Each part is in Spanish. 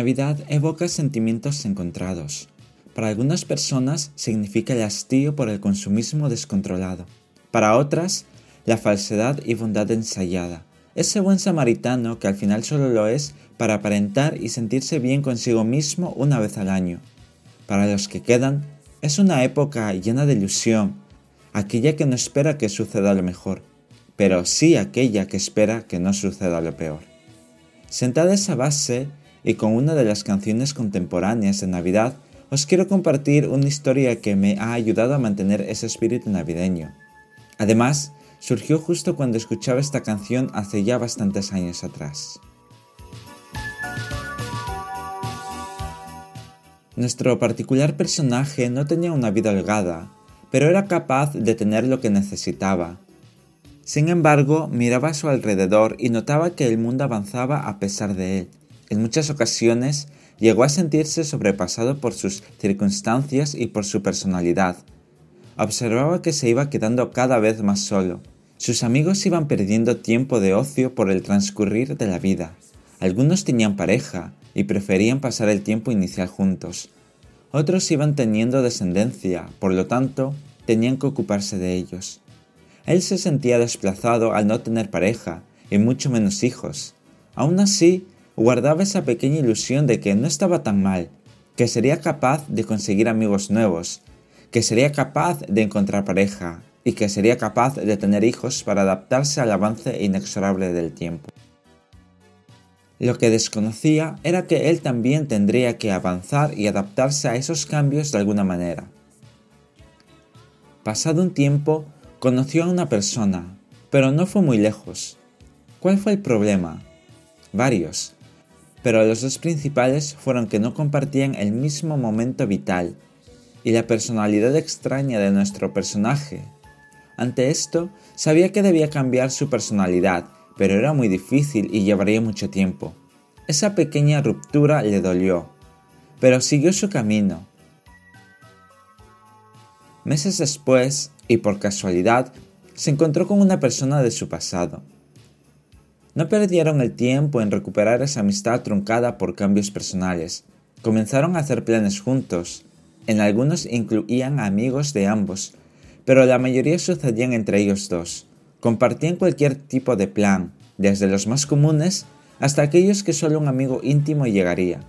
Navidad evoca sentimientos encontrados. Para algunas personas significa el hastío por el consumismo descontrolado. Para otras, la falsedad y bondad ensayada. Ese buen samaritano que al final solo lo es para aparentar y sentirse bien consigo mismo una vez al año. Para los que quedan, es una época llena de ilusión, aquella que no espera que suceda lo mejor, pero sí aquella que espera que no suceda lo peor. Sentada esa base y con una de las canciones contemporáneas de Navidad, os quiero compartir una historia que me ha ayudado a mantener ese espíritu navideño. Además, surgió justo cuando escuchaba esta canción hace ya bastantes años atrás. Nuestro particular personaje no tenía una vida holgada, pero era capaz de tener lo que necesitaba. Sin embargo, miraba a su alrededor y notaba que el mundo avanzaba a pesar de él. En muchas ocasiones llegó a sentirse sobrepasado por sus circunstancias y por su personalidad. Observaba que se iba quedando cada vez más solo. Sus amigos iban perdiendo tiempo de ocio por el transcurrir de la vida. Algunos tenían pareja y preferían pasar el tiempo inicial juntos. Otros iban teniendo descendencia, por lo tanto, tenían que ocuparse de ellos. Él se sentía desplazado al no tener pareja y mucho menos hijos. Aún así, guardaba esa pequeña ilusión de que no estaba tan mal, que sería capaz de conseguir amigos nuevos, que sería capaz de encontrar pareja y que sería capaz de tener hijos para adaptarse al avance inexorable del tiempo. Lo que desconocía era que él también tendría que avanzar y adaptarse a esos cambios de alguna manera. Pasado un tiempo, conoció a una persona, pero no fue muy lejos. ¿Cuál fue el problema? Varios pero los dos principales fueron que no compartían el mismo momento vital y la personalidad extraña de nuestro personaje. Ante esto, sabía que debía cambiar su personalidad, pero era muy difícil y llevaría mucho tiempo. Esa pequeña ruptura le dolió, pero siguió su camino. Meses después, y por casualidad, se encontró con una persona de su pasado, no perdieron el tiempo en recuperar esa amistad truncada por cambios personales. Comenzaron a hacer planes juntos. En algunos incluían amigos de ambos, pero la mayoría sucedían entre ellos dos. Compartían cualquier tipo de plan, desde los más comunes hasta aquellos que solo un amigo íntimo llegaría.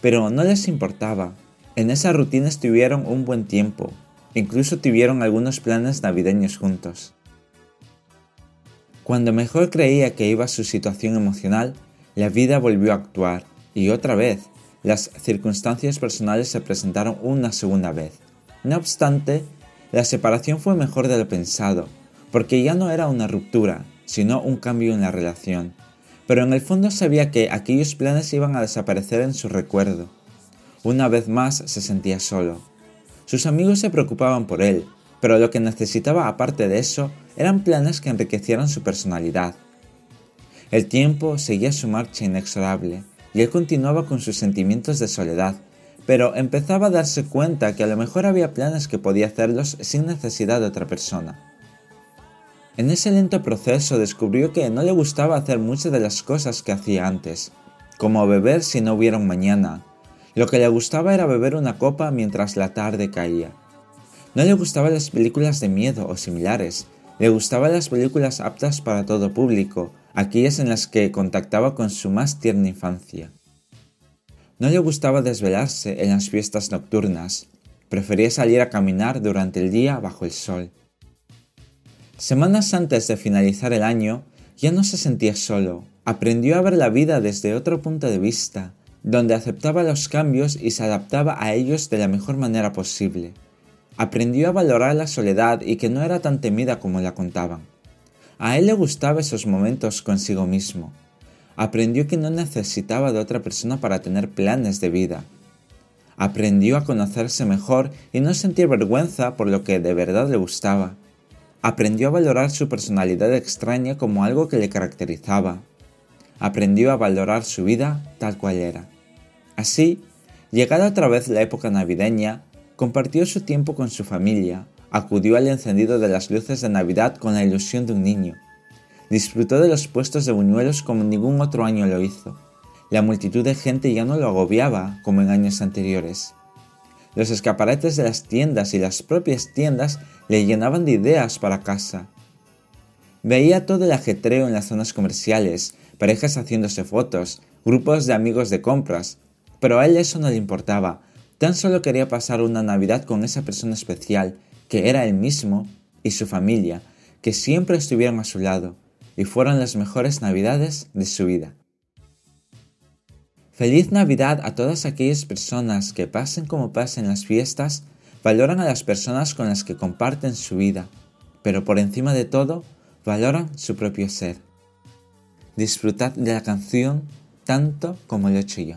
Pero no les importaba. En esa rutina estuvieron un buen tiempo. Incluso tuvieron algunos planes navideños juntos. Cuando mejor creía que iba su situación emocional, la vida volvió a actuar y otra vez las circunstancias personales se presentaron una segunda vez. No obstante, la separación fue mejor de lo pensado, porque ya no era una ruptura, sino un cambio en la relación. Pero en el fondo sabía que aquellos planes iban a desaparecer en su recuerdo. Una vez más se sentía solo. Sus amigos se preocupaban por él, pero lo que necesitaba aparte de eso eran planes que enriquecieran su personalidad. El tiempo seguía su marcha inexorable y él continuaba con sus sentimientos de soledad, pero empezaba a darse cuenta que a lo mejor había planes que podía hacerlos sin necesidad de otra persona. En ese lento proceso descubrió que no le gustaba hacer muchas de las cosas que hacía antes, como beber si no hubiera un mañana. Lo que le gustaba era beber una copa mientras la tarde caía. No le gustaban las películas de miedo o similares, le gustaban las películas aptas para todo público, aquellas en las que contactaba con su más tierna infancia. No le gustaba desvelarse en las fiestas nocturnas, prefería salir a caminar durante el día bajo el sol. Semanas antes de finalizar el año, ya no se sentía solo, aprendió a ver la vida desde otro punto de vista, donde aceptaba los cambios y se adaptaba a ellos de la mejor manera posible. Aprendió a valorar la soledad y que no era tan temida como la contaban. A él le gustaban esos momentos consigo mismo. Aprendió que no necesitaba de otra persona para tener planes de vida. Aprendió a conocerse mejor y no sentir vergüenza por lo que de verdad le gustaba. Aprendió a valorar su personalidad extraña como algo que le caracterizaba. Aprendió a valorar su vida tal cual era. Así, llegada otra vez la época navideña, Compartió su tiempo con su familia, acudió al encendido de las luces de Navidad con la ilusión de un niño. Disfrutó de los puestos de buñuelos como ningún otro año lo hizo. La multitud de gente ya no lo agobiaba como en años anteriores. Los escaparates de las tiendas y las propias tiendas le llenaban de ideas para casa. Veía todo el ajetreo en las zonas comerciales, parejas haciéndose fotos, grupos de amigos de compras, pero a él eso no le importaba, tan solo quería pasar una Navidad con esa persona especial, que era él mismo y su familia, que siempre estuvieron a su lado, y fueron las mejores Navidades de su vida. Feliz Navidad a todas aquellas personas que pasen como pasen las fiestas, valoran a las personas con las que comparten su vida, pero por encima de todo, valoran su propio ser. Disfrutad de la canción tanto como lo he hecho yo.